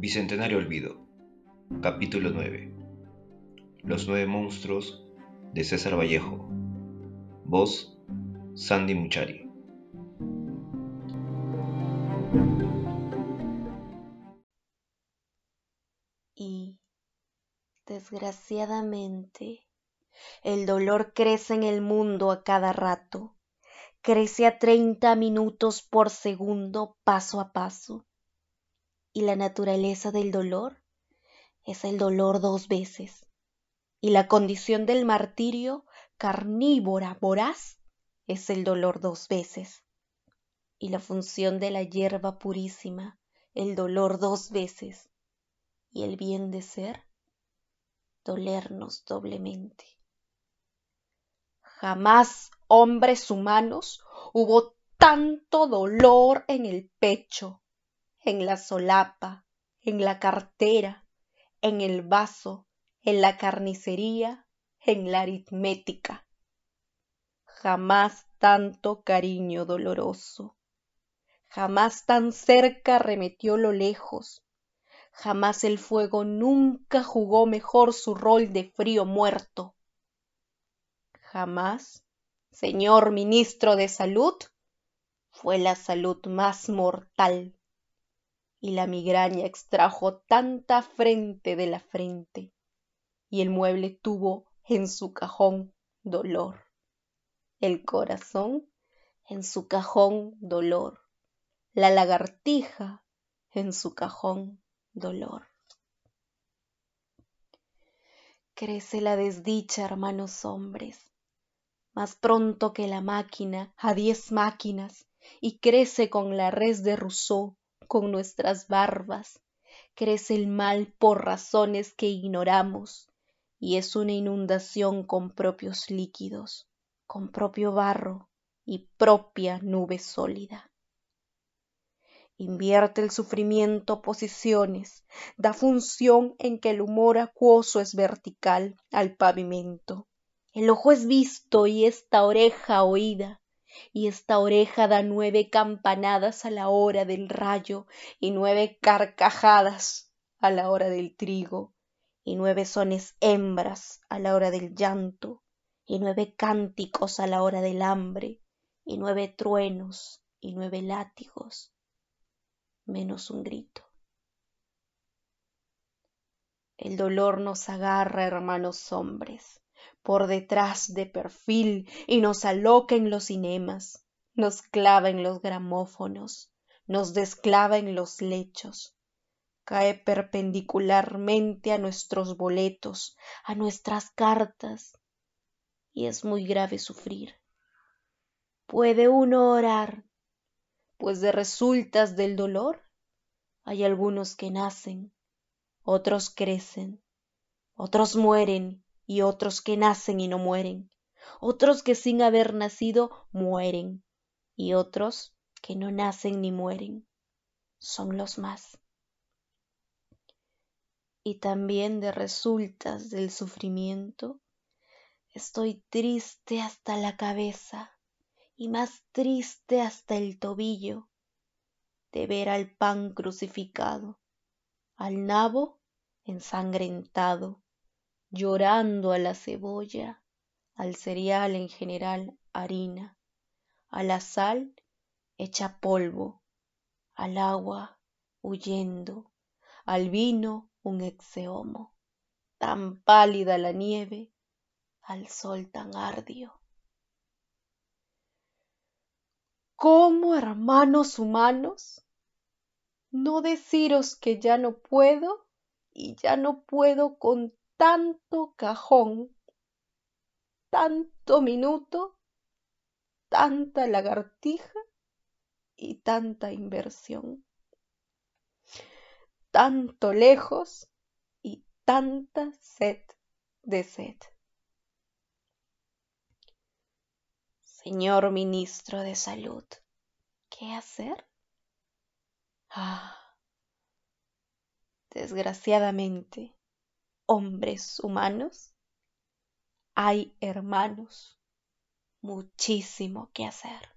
Bicentenario Olvido, capítulo 9. Los nueve monstruos de César Vallejo. Voz, Sandy Muchari. Y, desgraciadamente, el dolor crece en el mundo a cada rato, crece a treinta minutos por segundo paso a paso y la naturaleza del dolor es el dolor dos veces. Y la condición del martirio carnívora voraz es el dolor dos veces. Y la función de la hierba purísima, el dolor dos veces. Y el bien de ser, dolernos doblemente. Jamás, hombres humanos, hubo tanto dolor en el pecho en la solapa, en la cartera, en el vaso, en la carnicería, en la aritmética. Jamás tanto cariño doloroso, jamás tan cerca remetió lo lejos, jamás el fuego nunca jugó mejor su rol de frío muerto. Jamás, señor ministro de Salud, fue la salud más mortal y la migraña extrajo tanta frente de la frente, y el mueble tuvo en su cajón dolor, el corazón en su cajón dolor, la lagartija en su cajón dolor. Crece la desdicha, hermanos hombres, más pronto que la máquina a diez máquinas, y crece con la res de Rousseau con nuestras barbas, crece el mal por razones que ignoramos, y es una inundación con propios líquidos, con propio barro y propia nube sólida. Invierte el sufrimiento posiciones, da función en que el humor acuoso es vertical al pavimento. El ojo es visto y esta oreja oída, y esta oreja da nueve campanadas a la hora del rayo y nueve carcajadas a la hora del trigo y nueve sones hembras a la hora del llanto y nueve cánticos a la hora del hambre y nueve truenos y nueve látigos menos un grito. El dolor nos agarra, hermanos hombres, por detrás de perfil y nos aloca en los cinemas, nos clava en los gramófonos, nos desclava en los lechos, cae perpendicularmente a nuestros boletos, a nuestras cartas, y es muy grave sufrir. Puede uno orar, pues de resultas del dolor hay algunos que nacen, otros crecen, otros mueren y otros que nacen y no mueren, otros que sin haber nacido mueren, y otros que no nacen ni mueren, son los más. Y también de resultas del sufrimiento, estoy triste hasta la cabeza y más triste hasta el tobillo de ver al pan crucificado, al nabo ensangrentado, llorando a la cebolla, al cereal en general harina, a la sal hecha polvo, al agua huyendo, al vino un exeomo, tan pálida la nieve, al sol tan ardio. ¿Cómo, hermanos humanos? No deciros que ya no puedo y ya no puedo con tanto cajón, tanto minuto, tanta lagartija y tanta inversión, tanto lejos y tanta sed de sed. Señor ministro de Salud, ¿qué hacer? Ah, desgraciadamente, hombres humanos, hay hermanos muchísimo que hacer.